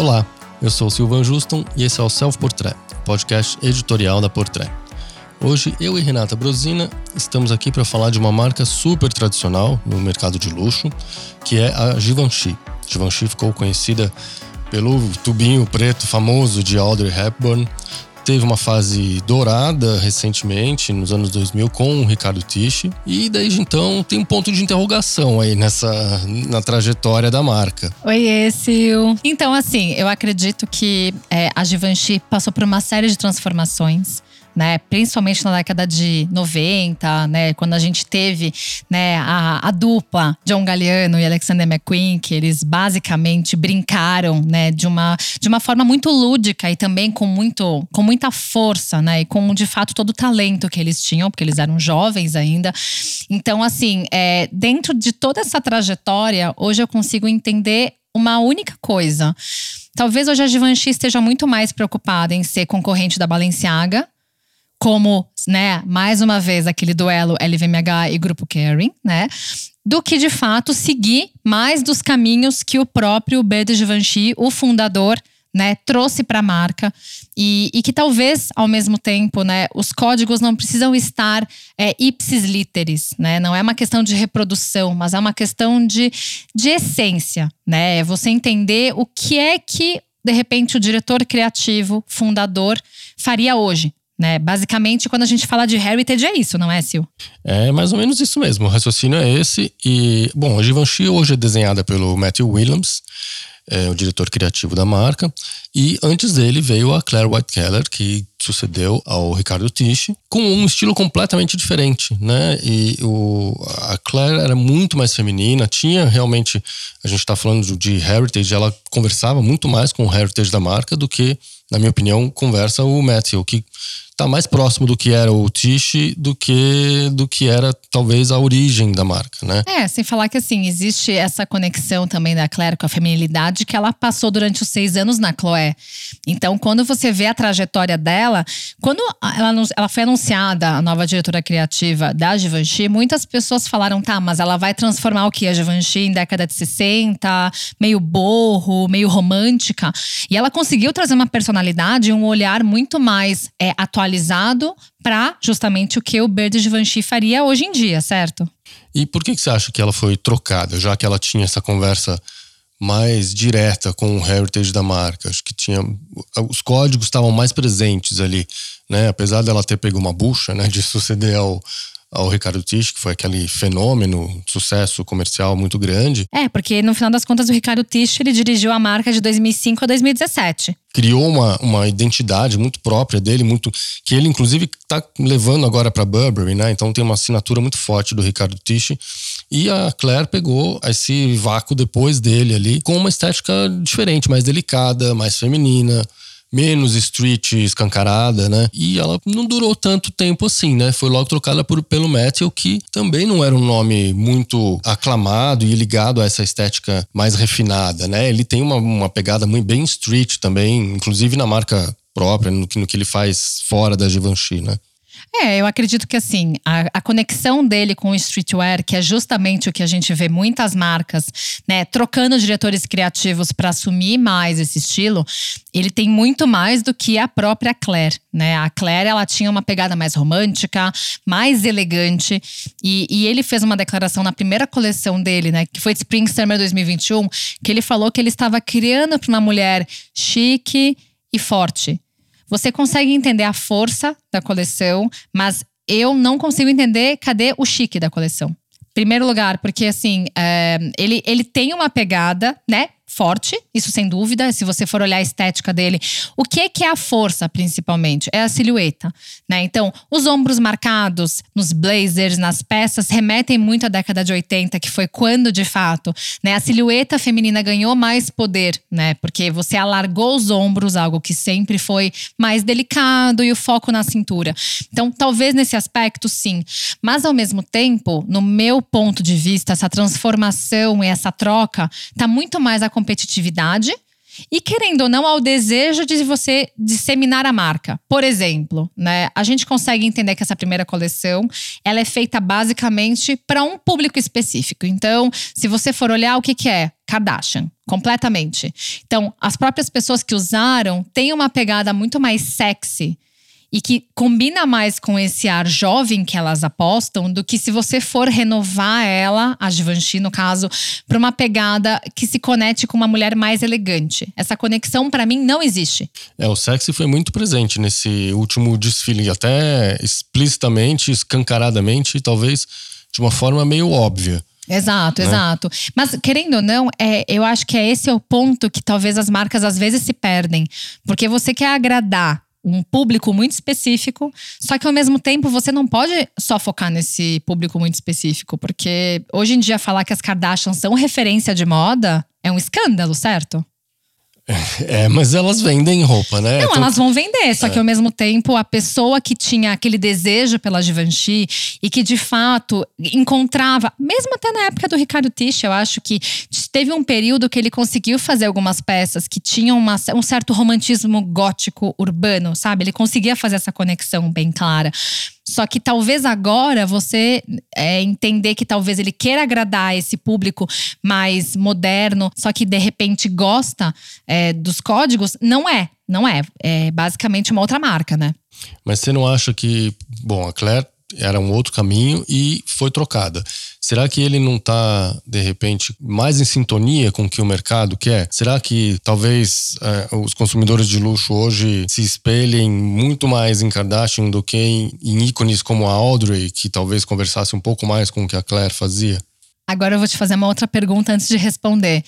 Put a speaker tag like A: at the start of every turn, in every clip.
A: Olá, eu sou Silvan Juston e esse é o Self Portrait, podcast editorial da Portrait. Hoje eu e Renata Brosina estamos aqui para falar de uma marca super tradicional no mercado de luxo, que é a Givenchy. Givenchy ficou conhecida pelo tubinho preto famoso de Audrey Hepburn, teve uma fase dourada recentemente, nos anos 2000, com o Ricardo Tisci. E desde então tem um ponto de interrogação aí nessa na trajetória da marca.
B: Oi, Sil. Então, assim, eu acredito que é, a Givenchy passou por uma série de transformações né? Principalmente na década de 90, né? Quando a gente teve né, a, a dupla John Galliano e Alexander McQueen, que eles basicamente brincaram, né? De uma, de uma forma muito lúdica e também com, muito, com muita força, né? E com, de fato, todo o talento que eles tinham, porque eles eram jovens ainda. Então, assim, é, dentro de toda essa trajetória, hoje eu consigo entender uma única coisa. Talvez hoje a Givenchy esteja muito mais preocupada em ser concorrente da Balenciaga como, né, mais uma vez aquele duelo LVMH e Grupo Kering, né? Do que de fato seguir mais dos caminhos que o próprio Bede Givenchy, o fundador, né, trouxe para a marca e, e, que talvez ao mesmo tempo, né, os códigos não precisam estar é, ipsis literis, né? Não é uma questão de reprodução, mas é uma questão de, de essência, né? É você entender o que é que de repente o diretor criativo, fundador faria hoje, né? Basicamente, quando a gente fala de heritage, é isso, não é, Sil?
A: É mais ou menos isso mesmo. O raciocínio é esse. E, bom, a Givenchy hoje é desenhada pelo Matthew Williams, é o diretor criativo da marca. E antes dele veio a Claire White Keller, que sucedeu ao Ricardo Tisci, com um estilo completamente diferente, né? E o, a Claire era muito mais feminina, tinha realmente, a gente está falando de heritage, ela conversava muito mais com o heritage da marca do que, na minha opinião, conversa o Matthew, que está mais próximo do que era o Tish do que do que era talvez a origem da marca, né?
B: É, sem falar que assim, existe essa conexão também da Claire com a feminilidade que ela passou durante os seis anos na Chloé. Então, quando você vê a trajetória dela, quando ela, ela foi anunciada, a nova diretora criativa da Givenchy, muitas pessoas falaram, tá, mas ela vai transformar o que? A Givenchy em década de 60, meio borro, meio romântica. E ela conseguiu trazer uma personalidade, um olhar muito mais é, atualizado para justamente o que o Bird Givenchy faria hoje em dia, certo?
A: E por que, que você acha que ela foi trocada, já que ela tinha essa conversa mais direta com o heritage da marca? Acho que tinha os códigos estavam mais presentes ali, né? Apesar dela ter pego uma bucha, né, de suceder ao ao Ricardo Tisch, que foi aquele fenômeno, sucesso comercial muito grande.
B: É, porque no final das contas o Ricardo Tisch ele dirigiu a marca de 2005 a 2017.
A: Criou uma, uma identidade muito própria dele, muito que ele inclusive está levando agora para Burberry, né? Então tem uma assinatura muito forte do Ricardo Tisch. E a Claire pegou esse vácuo depois dele ali com uma estética diferente, mais delicada, mais feminina menos street escancarada, né? E ela não durou tanto tempo assim, né? Foi logo trocada por, pelo Matthew, que também não era um nome muito aclamado e ligado a essa estética mais refinada, né? Ele tem uma, uma pegada muito bem street também, inclusive na marca própria, no no que ele faz fora da Givenchy, né?
B: É, eu acredito que assim, a, a, conexão dele com o streetwear, que é justamente o que a gente vê muitas marcas, né, trocando diretores criativos para assumir mais esse estilo, ele tem muito mais do que a própria Claire, né? A Claire, ela tinha uma pegada mais romântica, mais elegante, e, e ele fez uma declaração na primeira coleção dele, né, que foi de Spring Summer 2021, que ele falou que ele estava criando para uma mulher chique e forte você consegue entender a força da coleção, mas eu não consigo entender cadê o chique da coleção. Primeiro lugar, porque assim, é, ele, ele tem uma pegada, né? Forte, isso sem dúvida. Se você for olhar a estética dele, o que, que é a força, principalmente? É a silhueta, né? Então, os ombros marcados nos blazers, nas peças, remetem muito à década de 80, que foi quando, de fato, né, a silhueta feminina ganhou mais poder, né? Porque você alargou os ombros, algo que sempre foi mais delicado, e o foco na cintura. Então, talvez nesse aspecto, sim. Mas, ao mesmo tempo, no meu ponto de vista, essa transformação e essa troca tá muito mais a competitividade e querendo ou não ao desejo de você disseminar a marca. Por exemplo, né, a gente consegue entender que essa primeira coleção, ela é feita basicamente para um público específico. Então, se você for olhar o que que é Kardashian, completamente. Então, as próprias pessoas que usaram têm uma pegada muito mais sexy e que combina mais com esse ar jovem que elas apostam do que se você for renovar ela, a Givenchy no caso, para uma pegada que se conecte com uma mulher mais elegante. Essa conexão para mim não existe.
A: É, o sexy foi muito presente nesse último desfile, até explicitamente, escancaradamente, talvez de uma forma meio óbvia.
B: Exato, né? exato. Mas querendo ou não, é, eu acho que é esse é o ponto que talvez as marcas às vezes se perdem. Porque você quer agradar um público muito específico, só que ao mesmo tempo você não pode só focar nesse público muito específico, porque hoje em dia falar que as Kardashians são referência de moda é um escândalo, certo?
A: É, mas elas vendem roupa, né?
B: Não, elas vão vender, só é. que ao mesmo tempo a pessoa que tinha aquele desejo pela Givenchy e que de fato encontrava, mesmo até na época do Ricardo Tisch, eu acho que teve um período que ele conseguiu fazer algumas peças que tinham uma, um certo romantismo gótico urbano, sabe? Ele conseguia fazer essa conexão bem clara. Só que talvez agora você é, entender que talvez ele queira agradar esse público mais moderno, só que de repente gosta é, dos códigos, não é. Não é. É basicamente uma outra marca, né?
A: Mas você não acha que. Bom, a Claire era um outro caminho e foi trocada. Será que ele não está, de repente, mais em sintonia com o que o mercado quer? Será que talvez é, os consumidores de luxo hoje se espelhem muito mais em Kardashian do que em, em ícones como a Audrey, que talvez conversasse um pouco mais com o que a Claire fazia?
B: Agora eu vou te fazer uma outra pergunta antes de responder.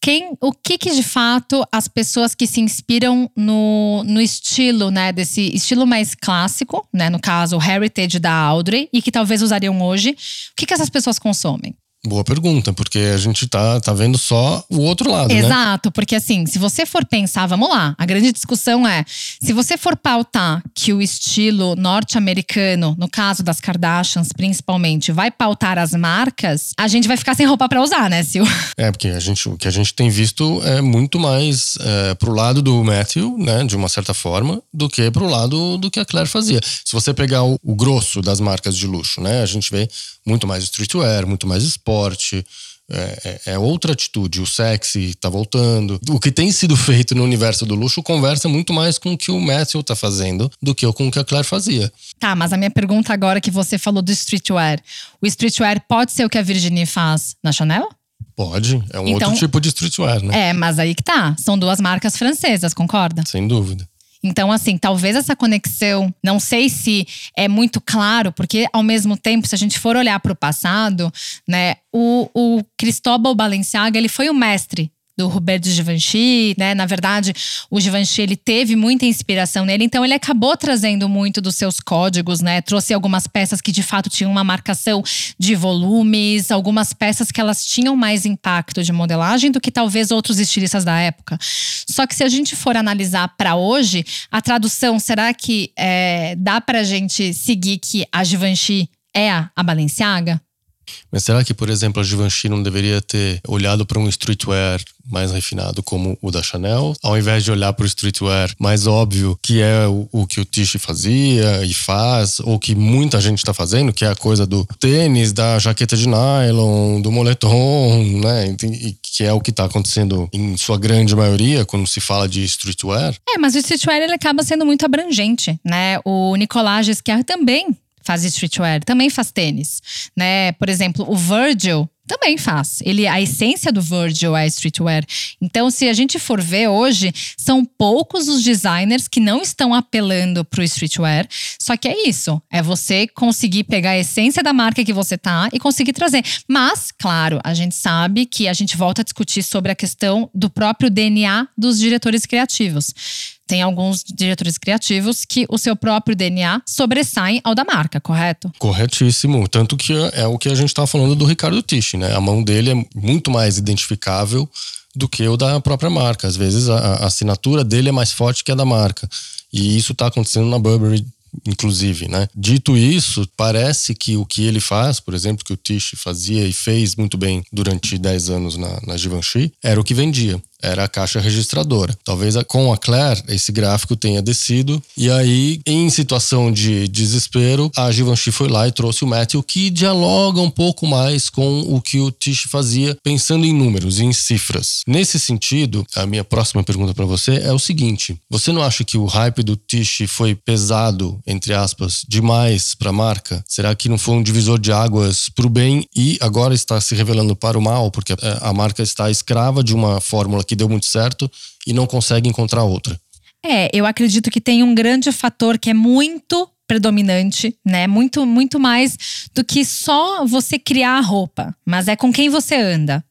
B: Quem, o que, que de fato as pessoas que se inspiram no, no estilo, né, desse estilo mais clássico, né, no caso o heritage da Audrey e que talvez usariam hoje, o que, que essas pessoas consomem?
A: Boa pergunta, porque a gente tá, tá vendo só o outro lado,
B: né? Exato, né? porque assim, se você for pensar, vamos lá, a grande discussão é: se você for pautar que o estilo norte-americano, no caso das Kardashians principalmente, vai pautar as marcas, a gente vai ficar sem roupa para usar, né, Sil?
A: É, porque a gente, o que a gente tem visto é muito mais é, pro lado do Matthew, né, de uma certa forma, do que pro lado do que a Claire fazia. Se você pegar o, o grosso das marcas de luxo, né, a gente vê muito mais streetwear, muito mais esporte. É, é, é, outra atitude. O sexy tá voltando. O que tem sido feito no universo do luxo conversa muito mais com o que o Matthew tá fazendo do que com o que a Claire fazia.
B: Tá, mas a minha pergunta agora que você falou do streetwear. O streetwear pode ser o que a Virginie faz na Chanel?
A: Pode, é um então, outro tipo de streetwear, né?
B: É, mas aí que tá. São duas marcas francesas, concorda?
A: Sem dúvida.
B: Então, assim, talvez essa conexão, não sei se é muito claro, porque ao mesmo tempo, se a gente for olhar para o passado, né, o, o Cristóbal Balenciaga, ele foi o mestre do Roberto Givenchy, né? Na verdade, o Givenchy ele teve muita inspiração nele, então ele acabou trazendo muito dos seus códigos, né? Trouxe algumas peças que de fato tinham uma marcação de volumes, algumas peças que elas tinham mais impacto de modelagem do que talvez outros estilistas da época. Só que se a gente for analisar para hoje, a tradução será que é, dá para gente seguir que a Givenchy é a Balenciaga?
A: Mas será que, por exemplo, a Givenchy não deveria ter olhado para um streetwear mais refinado como o da Chanel, ao invés de olhar para o streetwear mais óbvio, que é o, o que o Tish fazia e faz, ou que muita gente está fazendo, que é a coisa do tênis, da jaqueta de nylon, do moletom, né? E que é o que está acontecendo em sua grande maioria quando se fala de streetwear.
B: É, mas o streetwear ele acaba sendo muito abrangente, né? O Nicolas Giscard também faz streetwear, também faz tênis, né? Por exemplo, o Virgil também faz. Ele, a essência do Virgil é streetwear. Então, se a gente for ver hoje, são poucos os designers que não estão apelando para o streetwear. Só que é isso, é você conseguir pegar a essência da marca que você tá e conseguir trazer. Mas, claro, a gente sabe que a gente volta a discutir sobre a questão do próprio DNA dos diretores criativos tem alguns diretores criativos que o seu próprio DNA sobressai ao da marca, correto?
A: Corretíssimo. Tanto que é o que a gente estava falando do Ricardo Tisch, né? A mão dele é muito mais identificável do que o da própria marca. Às vezes a, a assinatura dele é mais forte que a da marca. E isso está acontecendo na Burberry inclusive, né? Dito isso, parece que o que ele faz, por exemplo, que o Tish fazia e fez muito bem durante 10 anos na, na Givenchy, era o que vendia. Era a caixa registradora. Talvez com a Claire esse gráfico tenha descido e aí em situação de desespero a Givenchy foi lá e trouxe o Matthew que dialoga um pouco mais com o que o Tish fazia pensando em números, em cifras. Nesse sentido, a minha próxima pergunta para você é o seguinte: você não acha que o hype do Tish foi pesado, entre aspas, demais para a marca? Será que não foi um divisor de águas para o bem e agora está se revelando para o mal, porque é, a marca está escrava de uma fórmula que deu muito certo e não consegue encontrar outra?
B: É, eu acredito que tem um grande fator que é muito predominante, né? Muito, muito mais do que só você criar a roupa, mas é com quem você anda.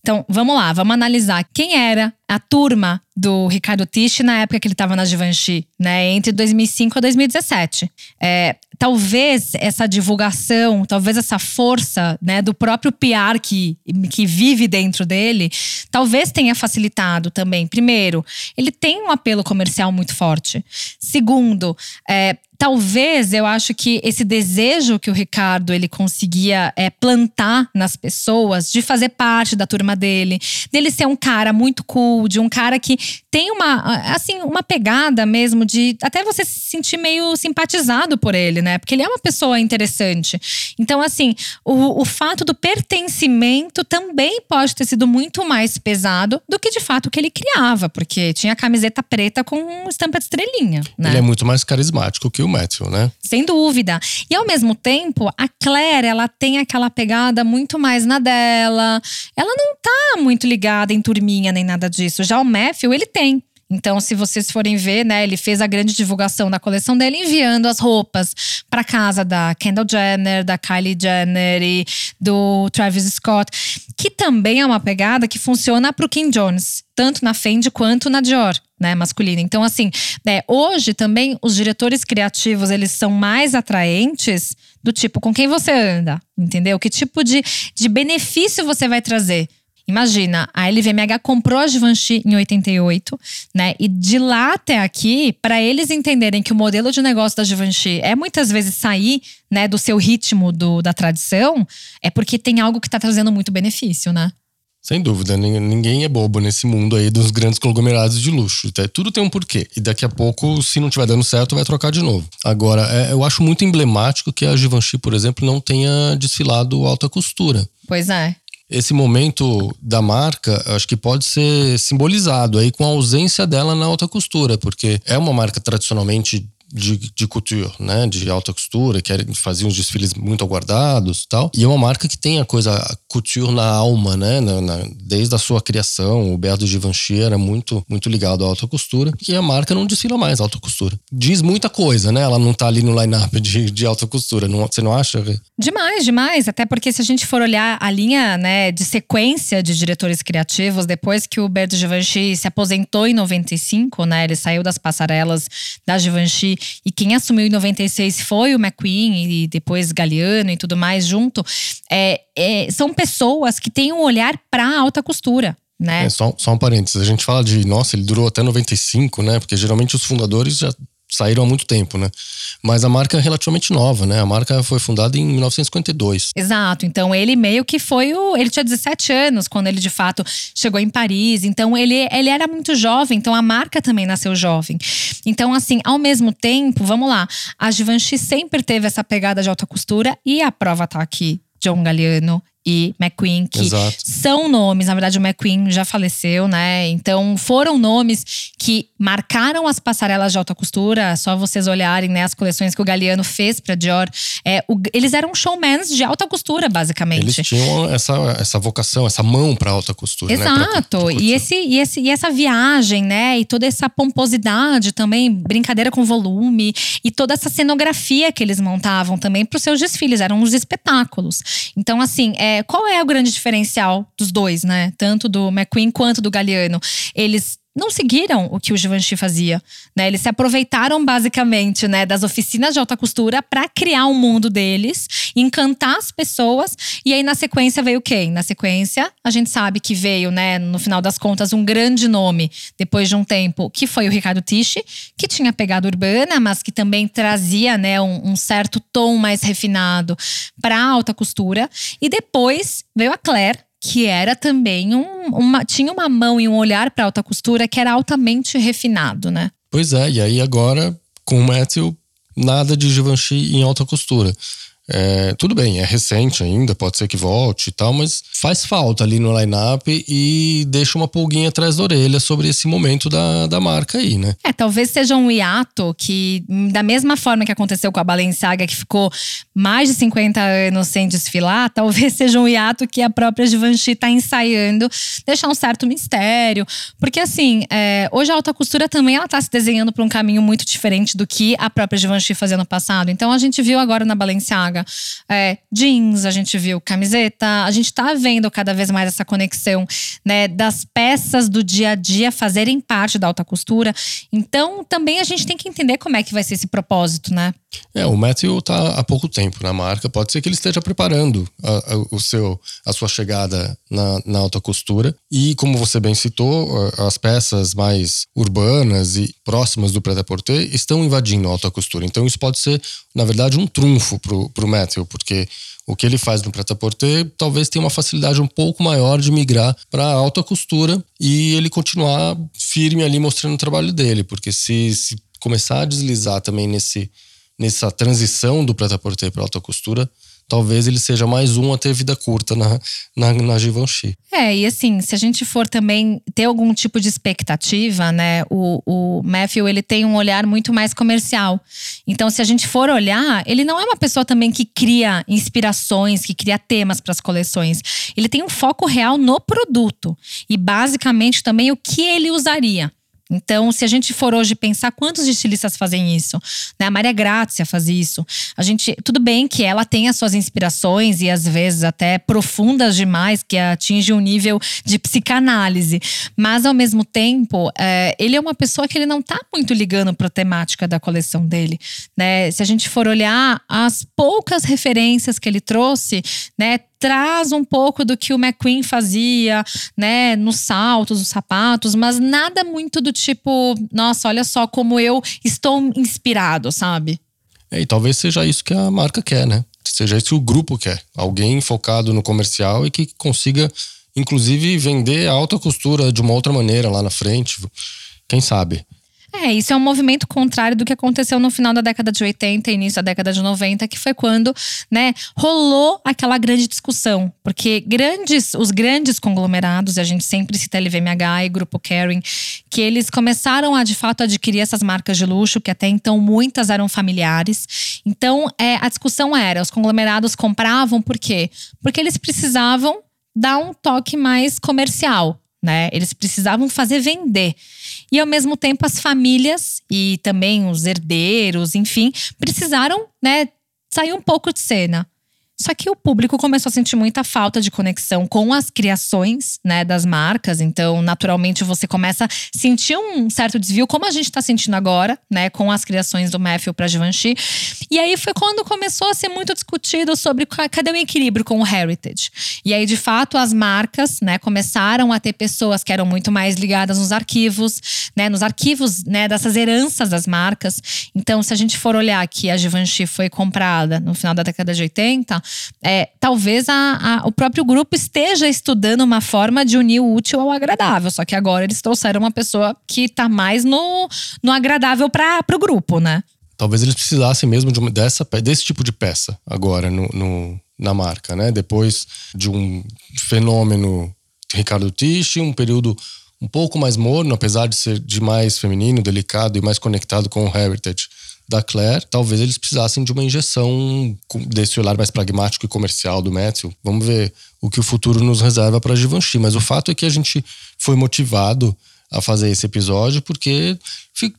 B: Então, vamos lá, vamos analisar quem era a turma do Ricardo Tisch na época que ele estava na Givenchy, né? Entre 2005 e 2017. É, talvez essa divulgação, talvez essa força, né, do próprio PR que, que vive dentro dele, talvez tenha facilitado também. Primeiro, ele tem um apelo comercial muito forte. Segundo, é, talvez eu acho que esse desejo que o Ricardo ele conseguia é, plantar nas pessoas de fazer parte da turma dele, dele ser um cara muito cool, de um cara que tem uma assim uma pegada mesmo de até você se sentir meio simpatizado por ele, né? Porque ele é uma pessoa interessante. Então assim, o, o fato do pertencimento também pode ter sido muito mais pesado do que de fato que ele criava, porque tinha camiseta preta com estampa de estrelinha, né?
A: Ele é muito mais carismático que o Matthew, né?
B: Sem dúvida. E ao mesmo tempo, a Claire, ela tem aquela pegada muito mais na dela. Ela não tá muito ligada em turminha nem nada disso. Já o Matthew, ele tem. Então, se vocês forem ver, né, ele fez a grande divulgação da coleção dele enviando as roupas para casa da Kendall Jenner, da Kylie Jenner e do Travis Scott, que também é uma pegada que funciona para o Kim Jones, tanto na Fendi quanto na Dior. Né, masculina. Então, assim, né, hoje também os diretores criativos eles são mais atraentes do tipo com quem você anda, entendeu? Que tipo de, de benefício você vai trazer Imagina, a LVMH comprou a Givenchy em 88, né? E de lá até aqui, para eles entenderem que o modelo de negócio da Givenchy é muitas vezes sair, né, do seu ritmo do, da tradição, é porque tem algo que está trazendo muito benefício, né?
A: Sem dúvida, ninguém é bobo nesse mundo aí dos grandes conglomerados de luxo. Tudo tem um porquê. E daqui a pouco, se não estiver dando certo, vai trocar de novo. Agora, é, eu acho muito emblemático que a Givenchy, por exemplo, não tenha desfilado alta costura.
B: Pois é
A: esse momento da marca, acho que pode ser simbolizado aí com a ausência dela na alta costura, porque é uma marca tradicionalmente de, de couture, né? De alta costura, que fazia uns desfiles muito aguardados tal. E é uma marca que tem a coisa a couture na alma, né? Na, na, desde a sua criação, o Berto Givenchy era muito, muito ligado à alta costura. E a marca não desfila mais alta costura. Diz muita coisa, né? Ela não tá ali no line-up de, de alta costura. Não, você não acha?
B: Demais, demais. Até porque se a gente for olhar a linha né, de sequência de diretores criativos, depois que o Berto Givenchy se aposentou em 95, né? Ele saiu das passarelas da Givenchy e quem assumiu em 96 foi o McQueen e depois Galeano e tudo mais junto. É, é, são pessoas que têm um olhar para alta costura. Né?
A: É, só, só um parênteses, a gente fala de, nossa, ele durou até 95, né? Porque geralmente os fundadores já saíram há muito tempo, né? Mas a marca é relativamente nova, né? A marca foi fundada em 1952.
B: Exato. Então ele meio que foi o. Ele tinha 17 anos quando ele de fato chegou em Paris. Então ele, ele era muito jovem. Então a marca também nasceu jovem. Então, assim, ao mesmo tempo, vamos lá. A Givenchy sempre teve essa pegada de alta costura e a prova tá aqui. John Galliano e McQueen, que Exato. são nomes, na verdade o McQueen já faleceu, né? Então foram nomes que marcaram as passarelas de alta costura. Só vocês olharem, né, as coleções que o Galeano fez para Dior, é, o, eles eram showmans de alta costura, basicamente.
A: Eles tinham essa, essa vocação, essa mão para alta costura,
B: Exato.
A: né?
B: Exato. E esse e esse e essa viagem, né, e toda essa pomposidade também, brincadeira com volume e toda essa cenografia que eles montavam também para os seus desfiles, eram os espetáculos. Então assim, é é, qual é o grande diferencial dos dois, né? Tanto do McQueen quanto do Galeano. Eles não seguiram o que o Givenchy fazia, né? Eles se aproveitaram basicamente, né, das oficinas de alta costura para criar um mundo deles, encantar as pessoas e aí na sequência veio quem? Na sequência, a gente sabe que veio, né, no final das contas um grande nome depois de um tempo, que foi o Ricardo Tisci, que tinha pegado urbana, mas que também trazia, né, um, um certo tom mais refinado para alta costura, e depois veio a Claire que era também um, uma tinha uma mão e um olhar para alta costura que era altamente refinado, né?
A: Pois é, e aí agora com o Matthew nada de Givenchy em alta costura. É, tudo bem, é recente ainda, pode ser que volte e tal, mas faz falta ali no line-up e deixa uma pulguinha atrás da orelha sobre esse momento da, da marca aí, né?
B: É, talvez seja um hiato que, da mesma forma que aconteceu com a Balenciaga, que ficou mais de 50 anos sem desfilar, talvez seja um hiato que a própria Givenchy está ensaiando deixar um certo mistério. Porque, assim, é, hoje a alta costura também ela tá se desenhando para um caminho muito diferente do que a própria Givenchy fazia no passado. Então, a gente viu agora na Balenciaga é, jeans, a gente viu camiseta, a gente está vendo cada vez mais essa conexão, né, das peças do dia a dia fazerem parte da alta costura. Então, também a gente tem que entender como é que vai ser esse propósito, né?
A: É, o Matthew está há pouco tempo na marca. Pode ser que ele esteja preparando a, a, o seu, a sua chegada na, na alta costura. E, como você bem citou, as peças mais urbanas e próximas do prêt-à-porter estão invadindo a alta costura. Então, isso pode ser, na verdade, um trunfo para Matthew, porque o que ele faz no prêt-à-porter talvez tenha uma facilidade um pouco maior de migrar para a alta costura e ele continuar firme ali mostrando o trabalho dele, porque se, se começar a deslizar também nesse nessa transição do prêt-à-porter para alta costura, talvez ele seja mais um a ter vida curta na, na, na Givenchy.
B: É, e assim, se a gente for também ter algum tipo de expectativa, né? O, o Matthew, ele tem um olhar muito mais comercial. Então, se a gente for olhar, ele não é uma pessoa também que cria inspirações, que cria temas para as coleções. Ele tem um foco real no produto. E basicamente também o que ele usaria. Então, se a gente for hoje pensar quantos estilistas fazem isso, né? A Maria Grazia faz isso. A gente, tudo bem que ela tem as suas inspirações e às vezes até profundas demais, que atinge um nível de psicanálise, mas ao mesmo tempo, é, ele é uma pessoa que ele não tá muito ligando para a temática da coleção dele, né? Se a gente for olhar as poucas referências que ele trouxe, né? Traz um pouco do que o McQueen fazia, né, nos saltos, os sapatos, mas nada muito do tipo, nossa, olha só como eu estou inspirado, sabe?
A: É, e talvez seja isso que a marca quer, né? Seja isso que o grupo quer. Alguém focado no comercial e que consiga, inclusive, vender alta costura de uma outra maneira lá na frente. Quem sabe?
B: É, isso é um movimento contrário do que aconteceu no final da década de 80 e início da década de 90, que foi quando, né, rolou aquela grande discussão, porque grandes, os grandes conglomerados, a gente sempre cita LVMH e Grupo Kering, que eles começaram a de fato adquirir essas marcas de luxo, que até então muitas eram familiares. Então, é, a discussão era, os conglomerados compravam por quê? Porque eles precisavam dar um toque mais comercial né? Eles precisavam fazer vender. E ao mesmo tempo as famílias e também os herdeiros, enfim, precisaram, né, sair um pouco de cena. Só que o público começou a sentir muita falta de conexão com as criações, né, das marcas. Então, naturalmente, você começa a sentir um certo desvio, como a gente está sentindo agora, né, com as criações do Matthew para Givenchy. E aí foi quando começou a ser muito discutido sobre cadê o equilíbrio com o heritage. E aí, de fato, as marcas, né, começaram a ter pessoas que eram muito mais ligadas nos arquivos, né, nos arquivos, né, dessas heranças das marcas. Então, se a gente for olhar que a Givenchy foi comprada no final da década de 80, é, talvez a, a, o próprio grupo esteja estudando uma forma de unir o útil ao agradável. Só que agora eles trouxeram uma pessoa que está mais no, no agradável para o grupo, né?
A: Talvez eles precisassem mesmo de uma, dessa, desse tipo de peça agora no, no, na marca, né? Depois de um fenômeno Ricardo Tisch, um período um pouco mais morno, apesar de ser de mais feminino, delicado e mais conectado com o heritage da Claire, talvez eles precisassem de uma injeção desse olhar mais pragmático e comercial do Matthew. Vamos ver o que o futuro nos reserva para Givenchy. Mas o fato é que a gente foi motivado a fazer esse episódio, porque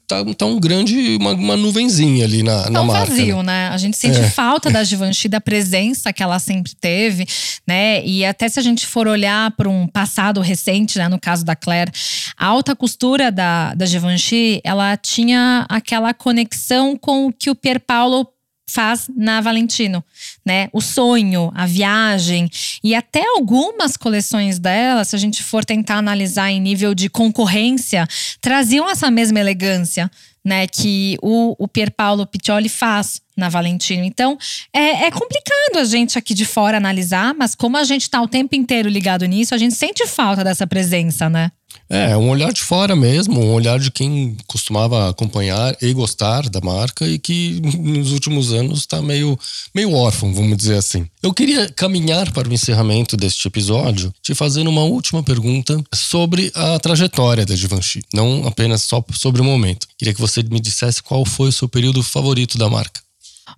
A: tá, tá um grande, uma, uma nuvenzinha ali na, na
B: tá um
A: marca.
B: vazio, né? né? A gente sente é. falta da Givenchy, da presença que ela sempre teve, né? E até se a gente for olhar para um passado recente, né? No caso da Claire, a alta costura da, da Givenchy, ela tinha aquela conexão com o que o Pier Paolo faz na Valentino, né? O sonho, a viagem e até algumas coleções dela, se a gente for tentar analisar em nível de concorrência, traziam essa mesma elegância, né, que o, o Pier Paolo Piccioli faz na Valentino. Então, é, é, complicado a gente aqui de fora analisar, mas como a gente está o tempo inteiro ligado nisso, a gente sente falta dessa presença, né?
A: É, um olhar de fora mesmo, um olhar de quem costumava acompanhar e gostar da marca e que nos últimos anos está meio, meio órfão, vamos dizer assim. Eu queria caminhar para o encerramento deste episódio te fazendo uma última pergunta sobre a trajetória da Givenchy, não apenas só sobre o momento. Queria que você me dissesse qual foi o seu período favorito da marca.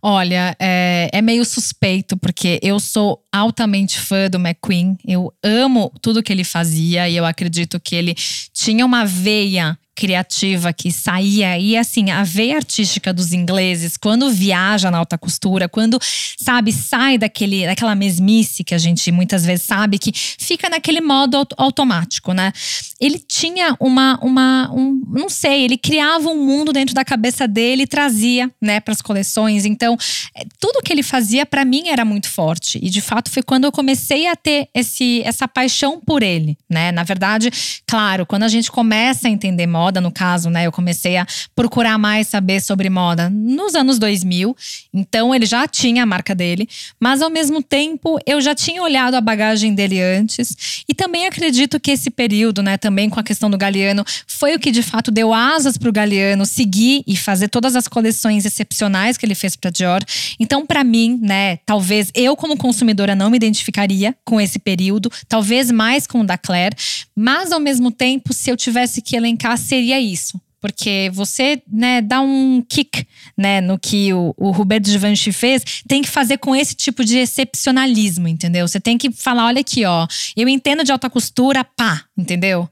B: Olha, é, é, meio suspeito, porque eu sou altamente fã do McQueen. Eu amo tudo que ele fazia e eu acredito que ele tinha uma veia criativa que saía. E assim a veia artística dos ingleses quando viaja na alta costura quando sabe sai daquele daquela mesmice que a gente muitas vezes sabe que fica naquele modo automático né? Ele tinha uma uma um, não sei ele criava um mundo dentro da cabeça dele e trazia né para as coleções. Então é, tudo que ele fazia para mim era muito forte. E de fato foi quando eu comecei a ter esse essa paixão por ele né? Na verdade claro quando a gente começa a entender moda moda, no caso, né? Eu comecei a procurar mais saber sobre moda nos anos 2000. Então ele já tinha a marca dele, mas ao mesmo tempo eu já tinha olhado a bagagem dele antes. E também acredito que esse período, né, também com a questão do Galeano, foi o que de fato deu asas para o Galeano seguir e fazer todas as coleções excepcionais que ele fez para Dior. Então, para mim, né, talvez eu como consumidora não me identificaria com esse período, talvez mais com o da Claire, mas ao mesmo tempo, se eu tivesse que elencar, seria isso. Porque você, né, dá um kick, né, no que o, o Roberto Givenchy fez, tem que fazer com esse tipo de excepcionalismo, entendeu? Você tem que falar, olha aqui, ó, eu entendo de alta costura, pá, entendeu?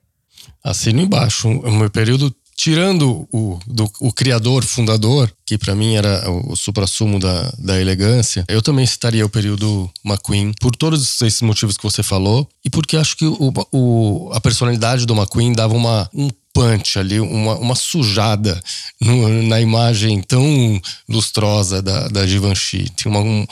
A: Assino embaixo. O meu período tirando o, do, o criador, fundador, que para mim era o, o supra-sumo da, da elegância, eu também citaria o período McQueen, por todos esses motivos que você falou, e porque acho que o, o, a personalidade do McQueen dava uma, um punch ali, uma, uma sujada no, na imagem tão lustrosa da, da Givenchy. Tinha uma, um,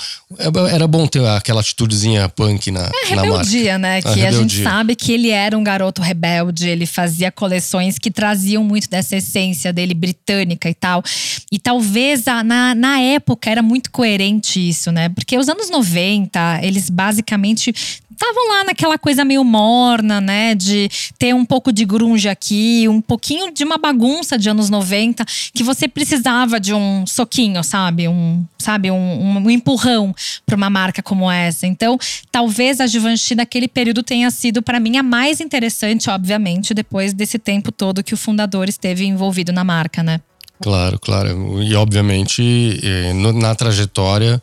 A: era bom ter aquela atitudezinha punk na,
B: é,
A: na
B: rebeldia, né? A que rebeldia. a gente sabe que ele era um garoto rebelde, ele fazia coleções que traziam muito dessa essência dele britânica e tal. E talvez a, na, na época era muito coerente isso, né? Porque os anos 90, eles basicamente estavam lá naquela coisa meio morna, né? De ter um pouco de grunge aqui, um pouquinho de uma bagunça de anos 90, que você precisava de um soquinho, sabe? Um, sabe, um, um empurrão para uma marca como essa. Então, talvez a Givenchy naquele período tenha sido para mim a mais interessante, obviamente, depois desse tempo todo que o fundador esteve envolvido na marca, né?
A: Claro, claro. E obviamente, eh, na trajetória,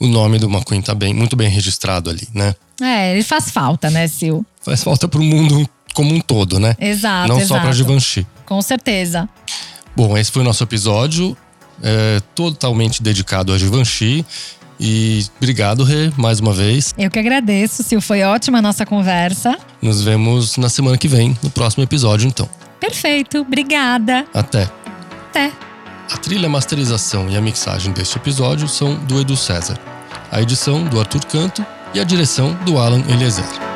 A: o nome do McQueen tá bem, muito bem registrado ali, né?
B: É, ele faz falta, né, Sil?
A: Faz falta pro mundo como um todo, né?
B: Exato.
A: Não
B: exato.
A: só pra Givenchy.
B: Com certeza.
A: Bom, esse foi o nosso episódio, é, totalmente dedicado a Givenchy. E obrigado, Rê, mais uma vez.
B: Eu que agradeço, Sil. Foi ótima a nossa conversa.
A: Nos vemos na semana que vem, no próximo episódio, então.
B: Perfeito, obrigada.
A: Até.
B: Até.
A: A trilha, masterização e a mixagem deste episódio são do Edu César. A edição do Arthur Canto e a direção do Alan Eliezer.